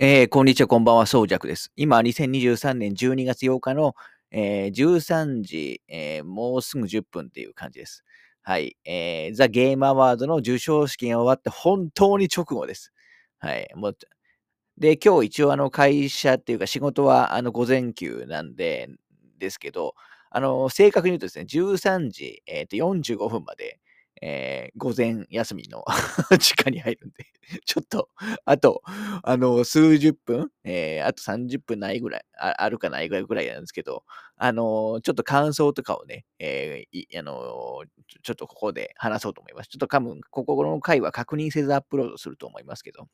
えーこんにちは、こんばんは、そうじゃくです。今、2023年12月8日の、えー13時、えーもうすぐ10分っていう感じです。はい。えー、ザ・ゲームアワードの授賞式が終わって本当に直後です。はい。もうで、今日一応あの会社っていうか仕事はあの午前休なんで、ですけど、あの、正確に言うとですね、13時、えーと45分まで、えー午前休みの 時間に入るんで、ちょっと、あと、あの、数十分、えーあと30分ないぐらい、ああるかないぐらいぐらいなんですけど、あの、ちょっと感想とかをね、えーあのちょ、ちょっとここで話そうと思います。ちょっと多分、ここの回は確認せずアップロードすると思いますけど。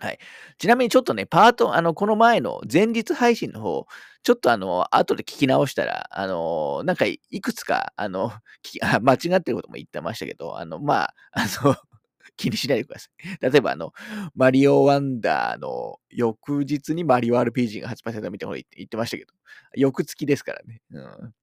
はい。ちなみにちょっとね、パート、あの、この前の前日配信の方、ちょっとあの、後で聞き直したら、あの、なんかいくつか、あの、き 間違ってることも言ってましたけど、あの、まあ、あの、気にしないでください。例えば、あの、マリオワンダーの翌日にマリオ RPG が発売されたみたいなこと言ってましたけど、翌月ですからね。うん。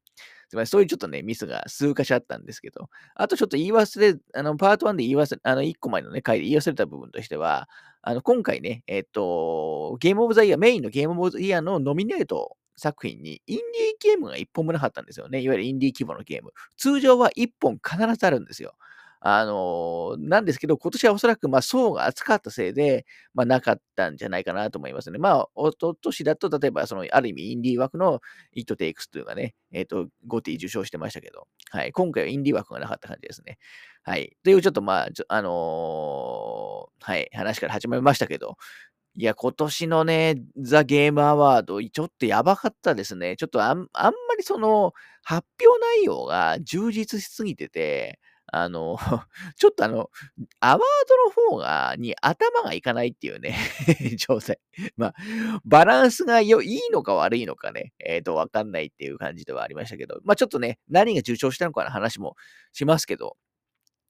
すみませんそういうちょっとね、ミスが数箇所あったんですけど、あとちょっと言い忘れ、あの、パート1で言い忘れ、あの、1個前のね、回で言い忘れた部分としては、あの、今回ね、えっと、ゲームオブザイヤー、メインのゲームオブザイヤーのノミネート作品に、インディーゲームが1本もなかったんですよね。いわゆるインディー規模のゲーム。通常は1本必ずあるんですよ。あの、なんですけど、今年はおそらく、まあ、層が厚かったせいで、まあ、なかったんじゃないかなと思いますね。まあ、おととしだと、例えば、その、ある意味、インディー枠の It Takes というかね、えっ、と、ゴティ受賞してましたけど、はい。今回はインディー枠がなかった感じですね。はい。という、ちょっとまあ、あのーはい、話から始まりましたけど、いや、今年のね、ザ・ゲームアワード、ちょっとやばかったですね。ちょっとあんあんまりその、発表内容が充実しすぎてて、あの、ちょっとあの、アワードの方が、に頭がいかないっていうね、状態。まあ、バランスがよいいのか悪いのかね、えっ、と、わかんないっていう感じではありましたけど、まあちょっとね、何が受賞したのかの話もしますけど、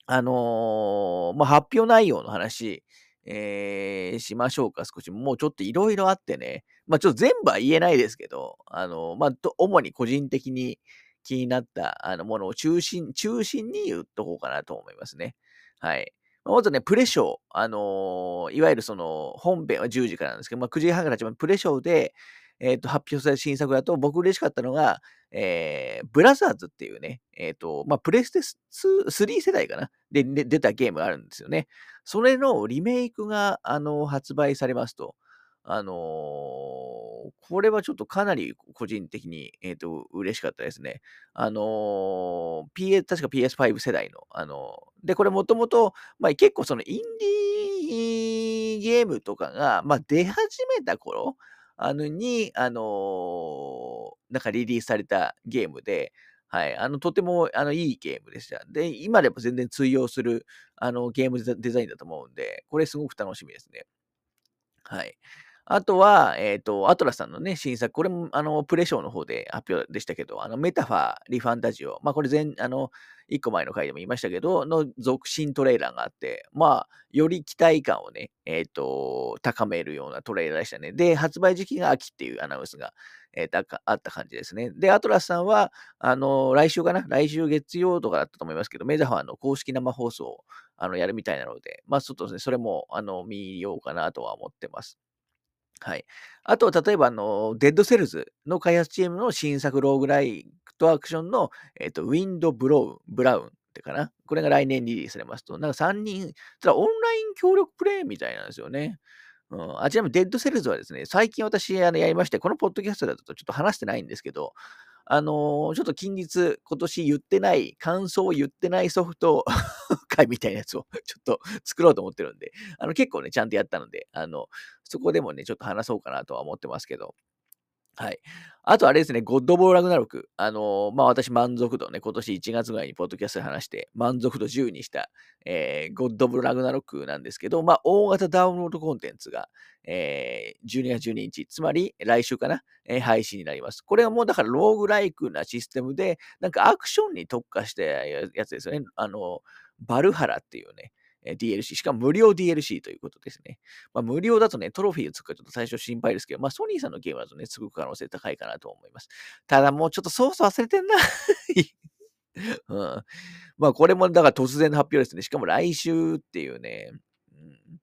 あのーまあ、発表内容の話、えーしましょうか、少し。もうちょっといろいろあってね。まあ、ちょっと全部は言えないですけど、あのーまあ、主に個人的に気になったあのものを中心、中心に言っとこうかなと思いますね。はい。まあまずね、プレショー。あのーいわゆるその、本編は10時からなんですけど、まあ、9時半から始まるプレショーで、えっ、と、発表された新作だと、僕嬉しかったのが、えーブラザーズっていうね、えっ、と、まあ、プレステ2 3世代かなでで出たゲームがあるんですよね。それのリメイクが、あの、発売されますと。あのーこれはちょっとかなり個人的に、えっ、と、嬉しかったですね。あのー PS、確か PS5 世代の、あのーで、これもともと、まあ、結構そのインディーゲームとかが、まあ、出始めた頃、あのに、あのーなんかリリースされたゲームで、はい、あの、とても、あの、いいゲームでした。で、今でも全然通用する、あの、ゲームデザデザインだと思うんで、これすごく楽しみですね。はい。あとは、えっ、と、アトラスさんのね、新作、これも、あの、プレショーの方で発表でしたけど、あの、メタファー、リファンタジオ、まあ、これ全、あの、一個前の回でも言いましたけど、の続進トレーラーがあって、まあ、より期待感をね、えっ、と、高めるようなトレーラーでしたね。で、発売時期が秋っていうアナウンスが、えーあかあった感じですね。で、アトラスさんは、あの、来週かな？来週月曜とかだったと思いますけど、メタファーの公式生放送を、あの、やるみたいなので、まあ、ちょっとね、それも、あの、見ようかなとは思ってます。はい。あと、例えば、あの、 Dead Cells の開発チームの新作ローグライトアクションの、えっ、と、 Windblown、ブラウンってかな？これが来年リリースされますと、なんか3人、ただオンライン協力プレイみたいなんですよね。うん、あちなみに、 Dead Cells はですね、最近私、あの、やりまして、このポッドキャストだとちょっと話してないんですけど、あのーちょっと近日、今年言ってない、感想を言ってないソフト会みたいなやつをちょっと作ろうと思ってるんで、あの、結構ね、ちゃんとやったので、あの、そこでもね、ちょっと話そうかなとは思ってますけど。はい。あとあれですね、ゴッドボーラグナロク。あのーまあ、私満足度ね、今年1月ぐらいにポッドキャストで話して、満足度10にした、えーゴッドボーラグナロクなんですけど、まあ、大型ダウンロードコンテンツが、えー12月12日、つまり来週かな、えー配信になります。これはもうだからローグライクなシステムで、なんかアクションに特化したやつですよね。あの、バルハラっていうね、DLC、しかも無料 DLC ということですね。まあ、無料だとね、トロフィーをつくかちょっと最初心配ですけど、まあ、ソニーさんのゲームだとね、すごく可能性高いかなと思います。ただもうちょっとソース忘れてんな。うん。まあ、これもだから突然の発表ですね。しかも来週っていうね。うん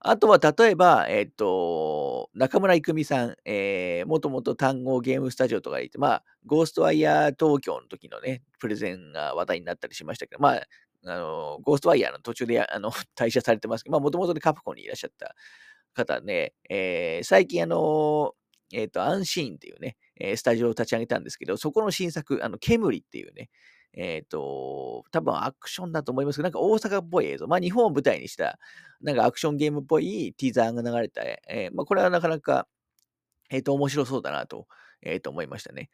あとは例えば、えっ、と、中村郁美さん、えー、もともと単語ゲームスタジオとかいて、まあ、ゴーストワイヤー東京の時のね、プレゼンが話題になったりしましたけど、まあ、あの、ゴーストワイヤーの途中であの 退社されてますけど、まあ、もともとでカプコンにいらっしゃった方で、えー、最近あの、えっ、ー、と、アンシーンっていうね、え、スタジオを立ち上げたんですけど、そこの新作、あの、ケムリっていうね、えっ、ー、と、多分アクションだと思いますけど、なんか大阪っぽい映像、まあ日本を舞台にした、なんかアクションゲームっぽいティーザーが流れた、えー、まあこれはなかなか、えっ、ー、と、面白そうだなと、えー、と思いましたね。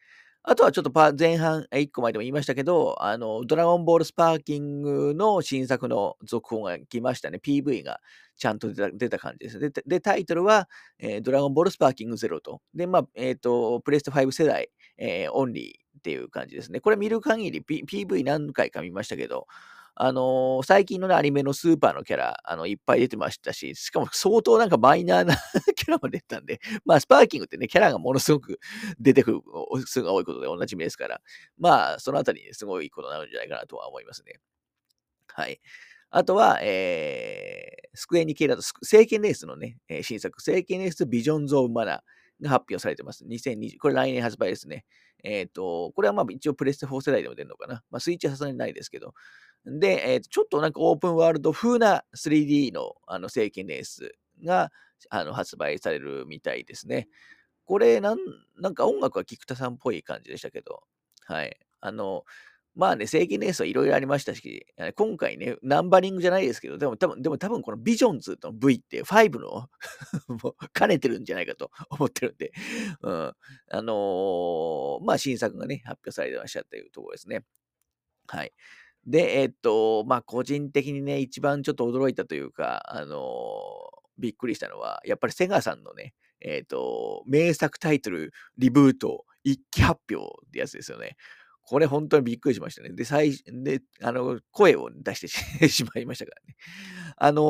あとはちょっと前半、1個前でも言いましたけど、あの、ドラゴンボールスパーキングの新作の続報が来ましたね。PV がちゃんと出た感じです。で、でタイトルは、えー、ドラゴンボールスパーキングゼロと。で、まあ、えっ、ー、と、プレステ5世代、えー、オンリーっていう感じですね。これ見る限り、PV 何回か見ましたけど、あのー、最近のね、アニメのスーパーのキャラ、あの、いっぱい出てましたし、しかも相当なんかマイナーな キャラも出てたんで、まあ、スパーキングってね、キャラがものすごく出てくる数が多いことでおなじみですから、まあ、そのあたりにすごいことになるんじゃないかなとは思いますね。はい。あとは、えー、スクエニ系だと、聖剣レースのね、新作、聖剣レースビジョンズ・オブ・マナーが発表されてます。2020、これ来年発売ですね。えっ、ー、と、これはまあ一応プレステ4世代でも出るのかな。まあ、スイッチはさすがにないですけど、で、えー、ちょっとなんかオープンワールド風な 3D のあの聖剣レースがあの発売されるみたいですね。これなん、なんか音楽は菊田さんっぽい感じでしたけど、はい。あの、まあね、聖剣レースはいろいろありましたし、今回ね、ナンバリングじゃないですけど、でも多分、でも多分このビジョンズの V って5の もう兼ねてるんじゃないかと 思ってるんで、うん。あのー、まあ新作がね、発表されてましゃったというところですね。はい。で、えっと、まあ、個人的にね、一番ちょっと驚いたというか、あの、びっくりしたのは、やっぱりセガさんのね、えっと、名作タイトル、リブート、一期発表ってやつですよね。これ本当にびっくりしましたね。で、最、で、あの、声を出して しまいましたからね。あのー、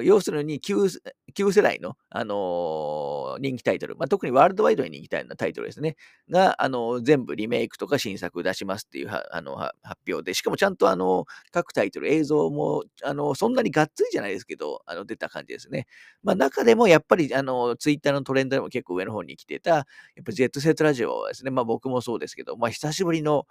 要するに旧、旧世代の、あの、人気タイトル、まあ、特にワールドワイドに人気タイトルですね、が、あの、全部リメイクとか新作出しますっていうあの発表で、しかもちゃんとあの、各タイトル、映像も、あの、そんなにがっつりじゃないですけど、あの、出た感じですね。まあ、中でもやっぱり、あの、ツイッターのトレンドでも結構上の方に来てた、やっぱジェットセットラジオはですね、まあ僕もそうですけど、まあ久しぶりの、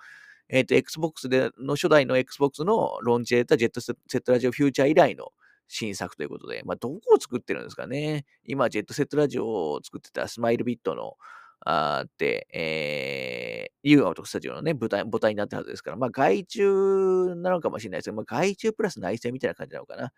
えっ、ー、と、Xbox での初代の Xbox のローンチでたジェットセットラジオフューチャー以来の新作ということで、まあ、どこを作ってるんですかね。今、ジェットセットラジオを作ってたスマイルビットの、あって、えー、ユーアウトスタジオのね、舞台、母体になったはずですから、まあ、外注なのかもしれないですけど、まあ、外注プラス内製みたいな感じなのかな。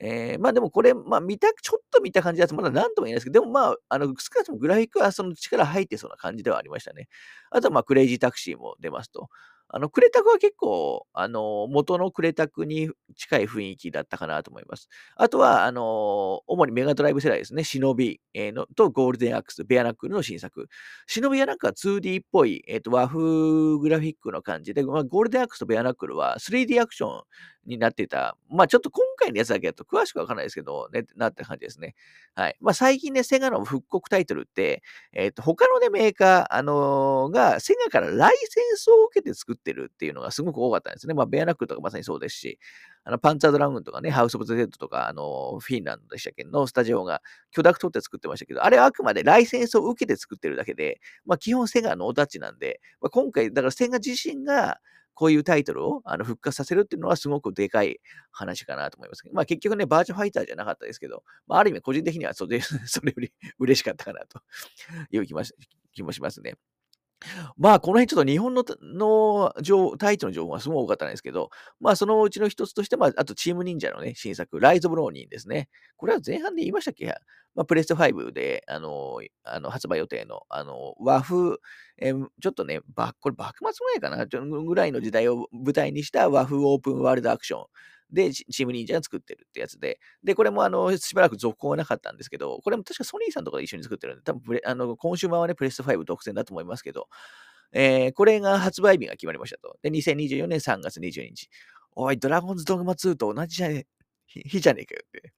えー、まあでもこれ、まあ見た、ちょっと見た感じだとまだ何とも言えないですけど、でもまあ、あの、少なくともグラフィックはその力入ってそうな感じではありましたね。あとはまあ、クレイジータクシーも出ますと。あの、クレタクは結構、あの、元のクレタクに近い雰囲気だったかなと思います。あとは、あの、主にメガドライブ世代ですね。忍び、え、のとゴールデンアックス、ベアナックルの新作。忍びはなんか 2D っぽい、えっ、ー、と、和風グラフィックの感じで、まあ、ゴールデンアックスとベアナックルは 3D アクションになっていた。まあ、ちょっと今回のやつだけだと詳しくわかんないですけど、ね、なった感じですね。はい。まあ、最近ね、セガの復刻タイトルって、えっ、ー、と、他のね、メーカー、あの、が、セガからライセンスを受けて作ってるっていうのがすごく多かったんですね。まあ、ベアナックルとかまさにそうですし、あの、パンツァードラウンとかね、ハウス・オブ・ザ・デッドとか、あの、フィンランドでしたっけのスタジオが許諾取って作ってましたけど、あれはあくまでライセンスを受けて作ってるだけで、まあ、基本セガのお立ちなんで、まあ、今回、だからセガ自身が、こういうタイトルをあの復活させるっていうのはすごくでかい話かなと思います。まあ結局ね、バーチャファイターじゃなかったですけど、まあある意味個人的にはそれ それより嬉しかったかなという気もしますね。まあ、この辺ちょっと日本のの情タイトルの情報がすごい多かったんですけど、まあ、そのうちの一つとして、まあ、あと、チーム忍者のね、新作、ライズ・オブ・ローニンですね。これは前半で言いましたっけ？まあ、プレステ5で、あの、あの発売予定の、あの、和風、えちょっとね、ばこれ幕末ぐらいかなぐらいの時代を舞台にした和風オープンワールドアクション。で、チーム忍者が作ってるってやつで、で、これもあの、しばらく続行はなかったんですけど、これも確かソニーさんとかで一緒に作ってるんで、多分、あの、コンシューマーはね、プレステ5独占だと思いますけど、えー、これが発売日が決まりましたと。で、2024年3月22日。おい、ドラゴンズドグマ2と同じじゃね日じゃねえかよって。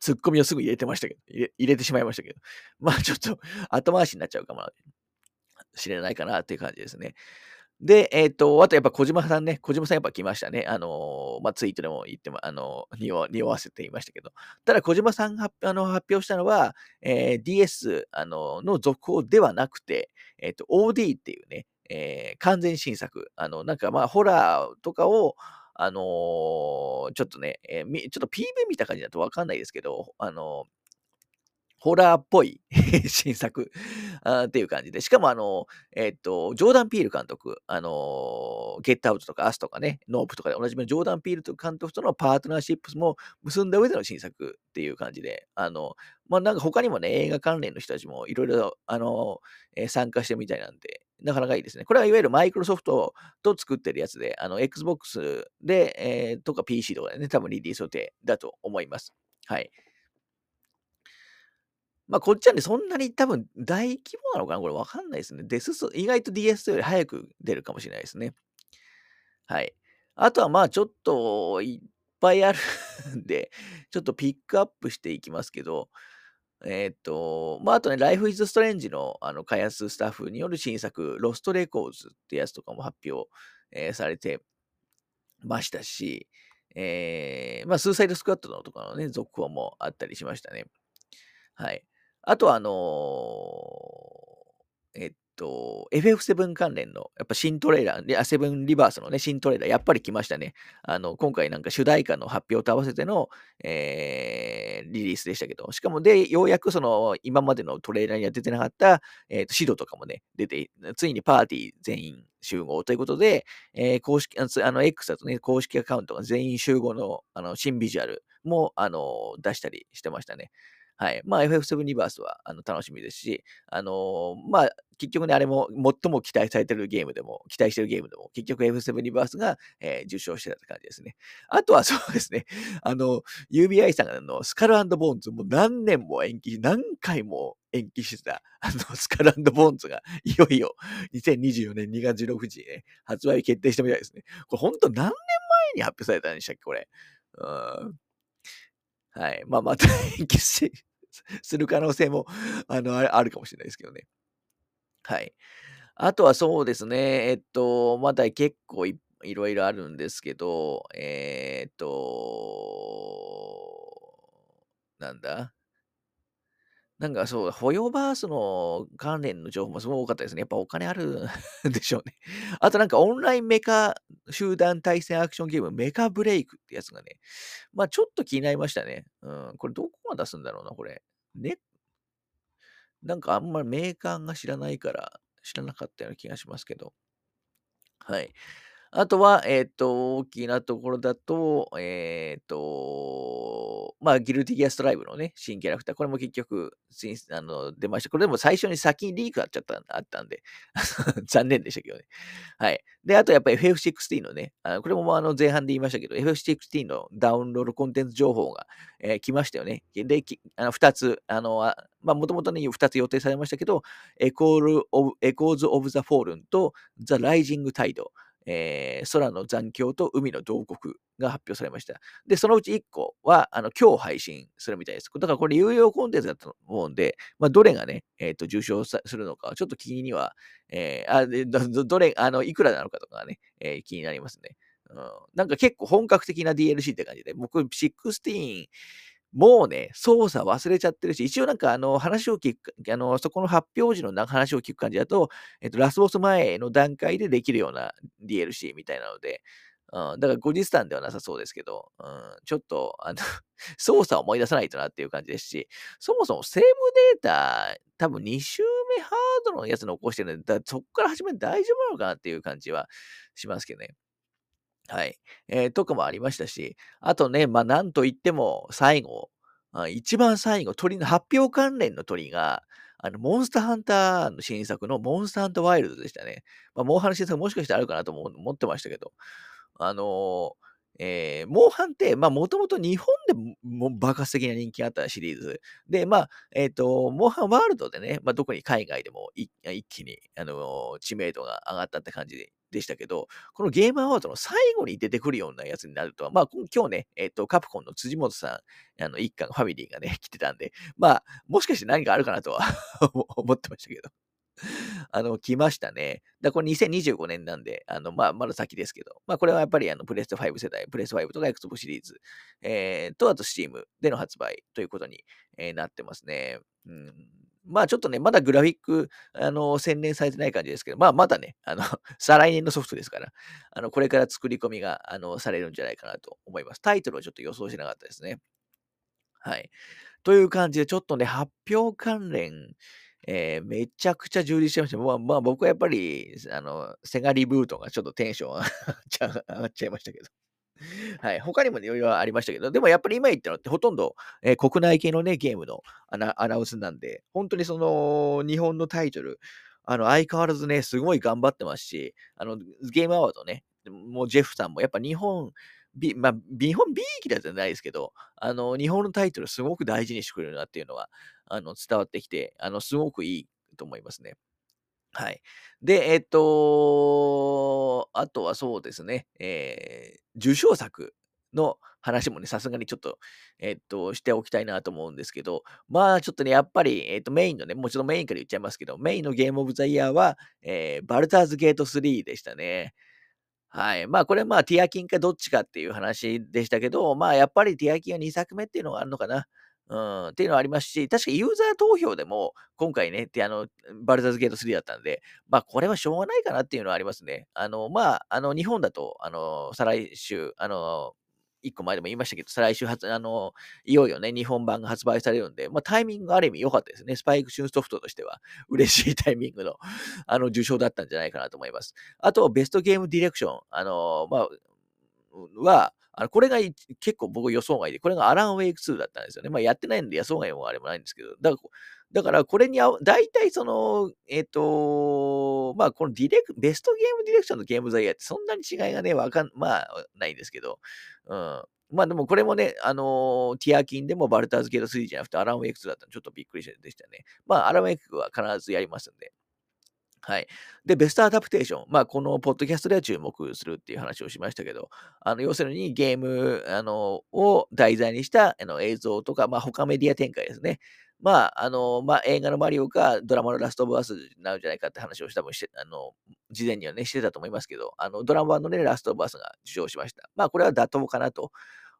ツッコミをすぐ入れてましたけど、入れ入れてしまいましたけど。まあちょっと後回しになっちゃうかもしれないかなっていう感じですね。で、えっ、と、あとやっぱ小島さんね、小島さんやっぱ来ましたね。あのーまあ、ツイートでも言っても、あのー匂わ、せていましたけど。ただ小島さんが発あの発表したのは、えー DS あのの続報ではなくて、えっ、と、OD っていうね、えー完全新作。あの、なんかまあ、ホラーとかを、あのちょっとね、えーちょっと PV 見た感じだとわかんないですけど、あのホラーっぽい 新作っていう感じで。しかもあの、えっと、ジョーダン・ピール監督、あのゲットアウトとかアスとかね、ノープとかでおなじみのジョーダン・ピール監督とのパートナーシップスも結んだ上での新作っていう感じで、あの、まあ、なんか他にもね、映画関連の人たちもいろいろ、あのえー参加してみたいなんで、なかなかいいですね。これはいわゆるマイクロソフトと作ってるやつで、あの、Xbox で、えーとか PC とかでね、多分リリース予定だと思います。はい。まあ、こっちはね、そんなに多分大規模なのかなこれわかんないですね。デスス、意外と DS より早く出るかもしれないですね。はい。あとはまあちょっといっぱいあるんで、ちょっとピックアップしていきますけど、えーっと、まああとね、Life is Strange のあの開発スタッフによる新作、Lost Records ってやつとかも発表、えーされてましたし、えーまあ、スーサイドスクワットのとかのね、続報もあったりしましたね。はい。あとは、あのーえっと、FF7 関連の、やっぱ新トレーラー、であ、セブンリバースのね、新トレーラー、やっぱり来ましたね。あの、今回なんか主題歌の発表と合わせての、えーリリースでしたけど、しかもで、ようやくその、今までのトレーラーには出てなかった、えっと、シドとかもね、出て、ついにパーティー全員集合ということで、えー公式、あの X だとね、公式アカウントが全員集合のあの新ビジュアルもあの出したりしてましたね。はい。まあ、FF7 リバースはあの楽しみですし、あのーまあ、結局ね、あれも最も期待されてるゲームでも、期待してるゲームでも、結局 F7 リバースが、えー受賞してたって感じですね。あとはそうですね、あの、UBI さんがあのスカルボーンズもう何年も延期、何回も延期してた、あの、スカルボーンズがいよいよ2024年2月16日にね、発売決定したみたいですね。これ本当何年前に発表されたんでしたっけ、これ。うんはい。まあ、また 延期し する可能性も、あの、あるかもしれないですけどね。はい。あとはそうですね、えっと、まだ結構いいろいろあるんですけど、えーっと、なんだ？なんかそう、ホヨバースの関連の情報もすごい多かったですね。やっぱお金ある でしょうね。あとなんかオンラインメカ集団対戦アクションゲームメカブレイクってやつがね、まあちょっと気になりましたね。うん、これどこが出すんだろうな、これ。ね、なんかあんまりメーカーが知らないから知らなかったような気がしますけど。はい。あとは、えっ、と、大きなところだと、えっ、と、まあ、ギルティギアストライブのね、新キャラクター、これも結局、あの出ました。これでも最初に先にリークあっちゃったあったんで、残念でしたけどね。はい。で、あとやっぱり FF16 のね、あのこれもあの前半で言いましたけど、FF16 のダウンロードコンテンツ情報が、えー来ましたよね。で、あの2つ、あの、あまあ、もともとね、2つ予定されましたけど、エコールオブ、 Echoes of the Fallen と、 The Rising Tide。えー空の残響と海の慟哭が発表されました。で、そのうち1個は、あの、今日配信するみたいです。だからこれ有料コンテンツだと思うんで、まあ、どれがね、えっ、と、受賞するのか、ちょっと気には、えーあどどれ、あの、いくらなのかとかね、えー気になりますね。うん、なんか結構本格的な DLC って感じで、僕、16、もうね、操作忘れちゃってるし、一応なんかあの話を聞く、あの、そこの発表時の話を聞く感じだと、えっと、ラスボス前の段階でできるような DLC みたいなので、うん、だから後日談ではなさそうですけど、うん、ちょっと、あの、操作を思い出さないとなっていう感じですし、そもそもセーブデータ、多分2周目ハードのやつ残してるんで、そこから始めて大丈夫なのかなっていう感じはしますけどね。はい。えーとかもありましたし、あとね、まあ、なんといっても、最後、一番最後、鳥の発表関連の鳥が、あの、モンスターハンターの新作のモンスターハンターワイルドでしたね。まあ、モンハンの新作もしかしてあるかなとも思ってましたけど、あのーえーモンハンって、まあ、もともと日本でも爆発的な人気があったシリーズ。で、まあ、えっ、と、モンハンワールドでね、まあ、特に海外でも一気に、あの知名度が上がったって感じででしたけど、このゲームアワードの最後に出てくるようなやつになるとは、まあ、今日ね、えっ、と、カプコンの辻本さん、あの、一家のファミリーがね、来てたんで、まあ、もしかして何かあるかなとは 思ってましたけど。あの、来ましたね。だこれ2025年なんで、あの、まあ、まだ先ですけど、まあ、これはやっぱりあの、プレステ5世代、プレステ5とか Xbox シリーズ、えー、と、あと Steam での発売ということに、えー、なってますね。うん。まあちょっとね、まだグラフィック、あの、洗練されてない感じですけど、まあまだね、あの、再来年のソフトですから、あの、これから作り込みが、あの、されるんじゃないかなと思います。タイトルはちょっと予想しなかったですね。はい。という感じで、ちょっとね、発表関連、えー、めちゃくちゃ充実してました。まあ、まあ、僕はやっぱり、あの、セガリブートがちょっとテンション 上がっちゃいましたけど。はい。他にもね、いろいろありましたけど、でもやっぱり今言ったのってほとんど、えー、国内系のね、ゲームのアナアナウンスなんで、本当にその、日本のタイトル、あの、相変わらずね、すごい頑張ってますし、あの、ゲームアワードね、もうジェフさんもやっぱ日本、び、まあ、日本 B 期だじゃないですけど、あの、日本のタイトルすごく大事にしてくれるなっていうのは、あの、伝わってきて、あの、すごくいいと思いますね。はい。で、えっと、あとはそうですね、えー、受賞作の話もね、さすがにちょっと、えっと、しておきたいなと思うんですけど、まあ、ちょっとね、やっぱり、えっと、メインのね、もちょっとメインから言っちゃいますけど、メインのゲームオブザイヤーは、えー、バルターズゲート3でしたね。はい。まあ、これはまあ、ティアキンかどっちかっていう話でしたけど、まあ、やっぱりティアキンは2作目っていうのがあるのかな。うん、っていうのはありますし、確かユーザー投票でも、今回ね、あの、バルザーズゲート3だったんで、まあ、これはしょうがないかなっていうのはありますね。あの、まあ、あの、日本だと、あの、再来週、あの、一個前でも言いましたけど、再来週発、あの、いよいよね、日本版が発売されるんで、まあ、タイミングある意味良かったですね。スパイクシュンソフトとしては、嬉しいタイミングの、あの、受賞だったんじゃないかなと思います。あと、ベストゲームディレクション、あの、まあ、は、あのこれが結構僕予想外で、これがアランウェイク2だったんですよね。まあやってないんで予想外もあれもないんですけど、だからだからこれに合う、大体その、えっ、ー、と、まあこのディレク、ベストゲームディレクションのゲームザイヤーってそんなに違いがね、わかん、まあないんですけど、うん。まあでもこれもね、あの、ティアキンでもバルターズゲート3じゃなくてアランウェイク2だったのちょっとびっくりでしたね。まあアランウェイクは必ずやりますんで。はい。で、ベストアダプテーション。まあ、このポッドキャストでは注目するっていう話をしましたけど、あの、要するにゲーム、あの、を題材にしたあの映像とか、まあ、他メディア展開ですね。まあ、あの、まあ、映画のマリオかドラマのラストオブアスなんじゃないかって話を多分して、あの、事前にはね、してたと思いますけど、あの、ドラマのね、ラストオブアスが受賞しました。まあ、これは妥当かなと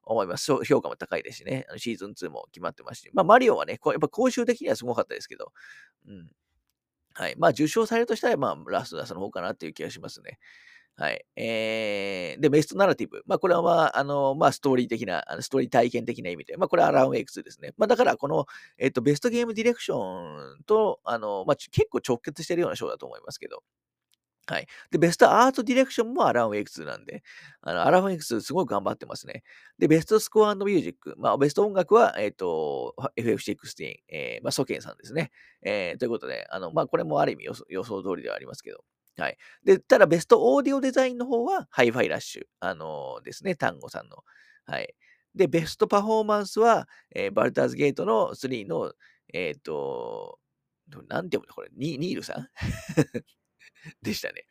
思います。評価も高いですしね。あのシーズン2も決まってますし。まあ、マリオはね、やっぱ公衆的にはすごかったですけど、うん。はい。まあ、受賞されるとしたら、まあ、ラストダスの方かなっていう気がしますね。はい。えー、で、ベストナラティブ。まあ、これは、まあ、あの、まあ、ストーリー的な、ストーリー体験的な意味で、まあ、これはアランウェイクスですね。まあ、だから、この、えっと、 Best Game Direction と、あの、まあ、結構直結してるような賞だと思いますけど、はい。で、 Best Art Direction もアランウェイク2なんで、あのアランウェイク2すごい頑張ってますね。で、 Best Score Music。まあ、ベスト音楽は、えっ、ー、と、FF16、えー、まあ、祖堅さんですね。えー、ということで、あの、まあ、これもある意味予想予想通りではありますけど。はい。で、ただ、 Best Audio Design の方は、ハイファイラッシュ。あのー、ですね、 Tango さんの。はい。で、ベストパフォーマンスは、えー、バルターズゲートの3の、えっ、ー、と、なんて読むのこれ、ニールさん でしたね。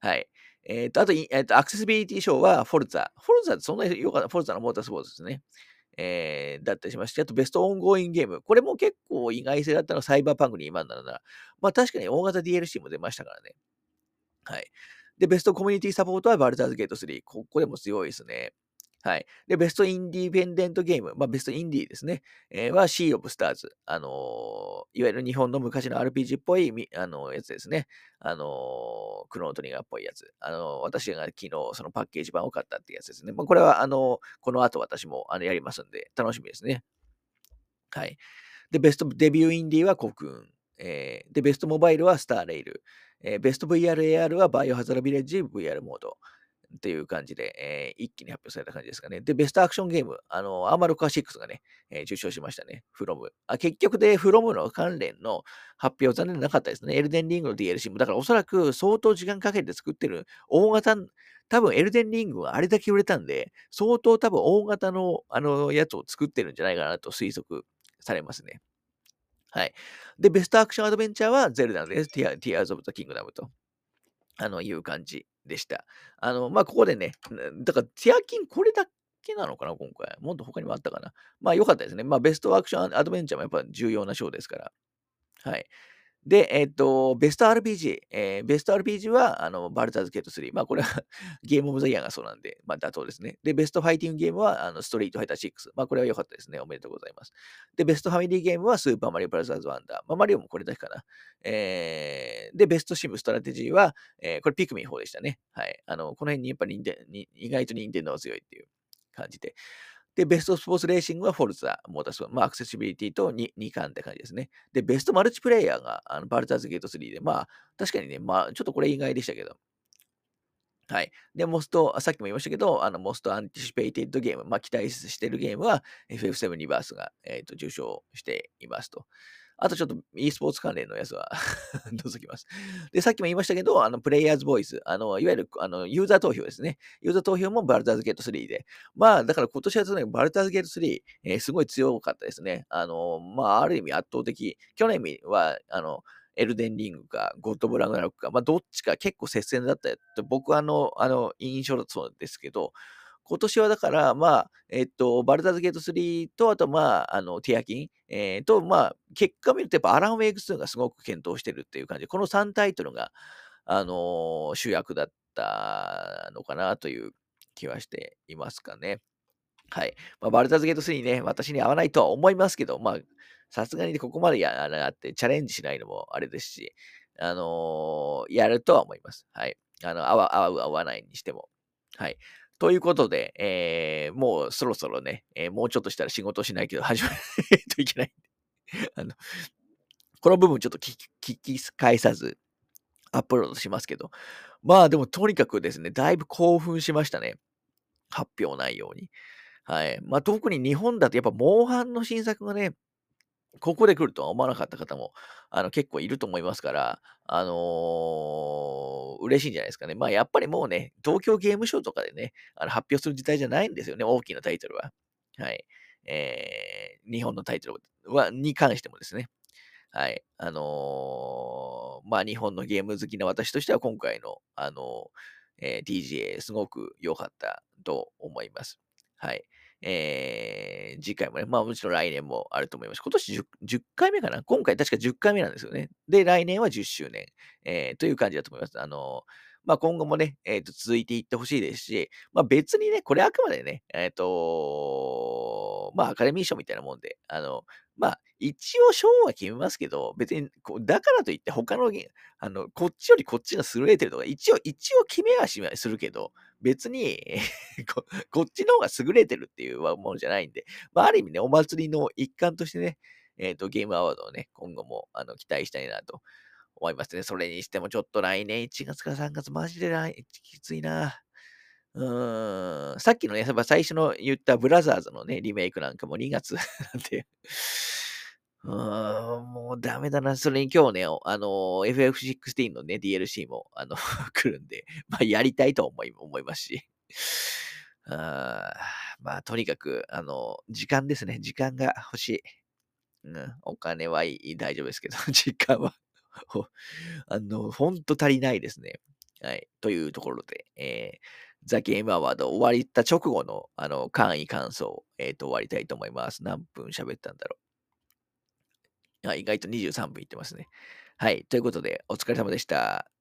はい。えっ、ー、と、あと、えー、と、アクセシビリティ賞はフォルツァ。フォルツァってそんなによかった。フォルツァのモータースポーツですね。えー、だったりしまして、あとベストオンゴーインゲーム。これも結構意外性だったのはサイバーパンクに今なら、まあ確かに大型 DLC も出ましたからね。はい。で、ベストコミュニティサポートはバルターズゲート3。ここでも強いですね。はい。で、ベストインディペンデントゲーム、まあ、ベストインディーですね、えー、はシー・オブ・スターズ。あのー、いわゆる日本の昔の RPG っぽい、あのー、やつですね。あのー、クロノトリガーっぽいやつ。あの私が昨日そのパッケージ版を買ったってやつですね。まあ、これは、あのこの後私もあのやりますんで、楽しみですね。はい。で、ベストデビューインディーはコクーン。えー、で、ベストモバイルはスターレイル。えー、ベスト VRAR はバイオハザードビレッジ VR モード。っていう感じで、えー、一気に発表された感じですかね。で、ベストアクションゲーム、あの、アーマルカー6がね、えー、受賞しましたね。フロム。あ、結局で、フロムの関連の発表残念なかったですね。エルデンリングの DLC も、だからおそらく相当時間かけて作ってる大型、多分エルデンリングはあれだけ売れたんで、相当多分大型のあのやつを作ってるんじゃないかなと推測されますね。はい。で、ベストアクションアドベンチャーはゼルダです。ティア Tears of the Kingdom と。あの、いう感じでした。あの、まあ、ここでね、だから、ティアキンこれだけなのかな、今回。もっと他にもあったかな。まあ、良かったですね。まあ、ベストアクションアドベンチャーもやっぱ重要な賞ですから。はい。で、えっ、と、ベスト RPG、えーベスト RPG は、あの、バルターズゲート3。まあ、これは ゲームオブザイヤーがそうなんで、まあ、妥当ですね。で、ベストファイティングゲームは、あの、ストリートファイター6。まあ、これは良かったですね。おめでとうございます。で、 Best Family Game は、スーパーマリオブラザーズワンダー。まあ、マリオもこれだけかな。えー、で、 Best Sim Strategy は、えーこれピクミン4でしたね。はい。あの、この辺にやっぱり任天に意外と任天堂強いっていう感じで。で、 Best Sports Racing はフォルツァ、モータースポーツ、まあ、アクセシビリティと 2, 2冠って感じですね。で、 Best Multiplayer があのバルダーズゲート3で、まあ、確かにね、まあ、ちょっとこれ意外でしたけど。はい。で、モスト、さっきも言いましたけど、あの、 Most Anticipated Game、まあ、期待してるゲームは FF7 リバースが、えーと受賞していますと。あとちょっと e スポーツ関連のやつは 除きます。で、さっきも言いましたけど、あの、プレイヤーズボイス、あの、いわゆるあのユーザー投票ですね。ユーザー投票もバルターズゲート3で。まあ、だから今年はね、バルターズゲート3、えーすごい強かったですね。あの、まあ、ある意味圧倒的。去年は、あの、エルデンリングか、ゴッドブラグナロックか、まあ、どっちか結構接戦だったと、僕はあの、あの、印象だそうですけど、今年はだから、まあ、えっと、バルターズゲート3と、あと、まあ、あの、ティアキン、えーと、まあ、結果見ると、やっぱアラン・ウェイク2がすごく検討してるっていう感じで、この3タイトルが、あのー主役だったのかなという気はしていますかね。はい。まあ、バルターズゲート3ね、私に合わないとは思いますけど、まあ、さすがにここまでやらなってチャレンジしないのもあれですし、あのーやるとは思います。はい。あの、合わ合う合わないにしても。はい。ということで、えーもうそろそろね、えーもうちょっとしたら仕事しないけど始めないといけない。あの、この部分ちょっと聞き聞き返さず、アップロードしますけど。まあでもとにかくですね、だいぶ興奮しましたね。発表内容に。はい。まあ特に日本だとやっぱモンハンの新作がね、ここで来るとは思わなかった方もあの結構いると思いますから、あのー嬉しいんじゃないですかね。まあやっぱりもうね、東京ゲームショウとかでね、あの発表する時代じゃないんですよね、大きなタイトルは。はい。えー日本のタイトルはに関してもですね。はい。あのーまあ日本のゲーム好きな私としては今回の、あのーえー TGA すごく良かったと思います。はい。えー次回もね、まあもちろん来年もあると思います。今年 10, 10回目かな？今回確か10回目なんですよね。で、来年は10周年、えーという感じだと思います。あのまあ今後もね、えーと続いていってほしいですし、まあ別にね、これあくまでね、えっ、とまあアカデミー賞みたいなもんで、あの、まあ一応賞は決めますけど、別にだからといって他のあの、こっちよりこっちが優れてるとか、一応、一応決めはしするけど、別に こ、っちの方が優れてるっていうものじゃないんで、まあ、ある意味ね、お祭りの一環としてね、えっ、と、ゲームアワードをね、今後もあの期待したいなと思いますね。それにしてもちょっと来年1月から3月、マジで来きついな。うーん、さっきのね、やっぱ最初の言ったブラザーズのね、リメイクなんかも2月 なんで、うーん、もうダメだな。それに今日ね、あの、FF16 のね、DLC も、あの、来るんで、まあ、やりたいと思い思いますし。あまあ、とにかく、あの、時間ですね。時間が欲しい。うん、お金はいい、大丈夫ですけど、時間は、あの、ほんと足りないですね。はい。というところで、えーザ・ゲームアワード終わった直後の、あの、簡易感想、えっ、と、終わりたいと思います。何分喋ったんだろう。あ意外と23分いってますね。はい。ということで、お疲れ様でした。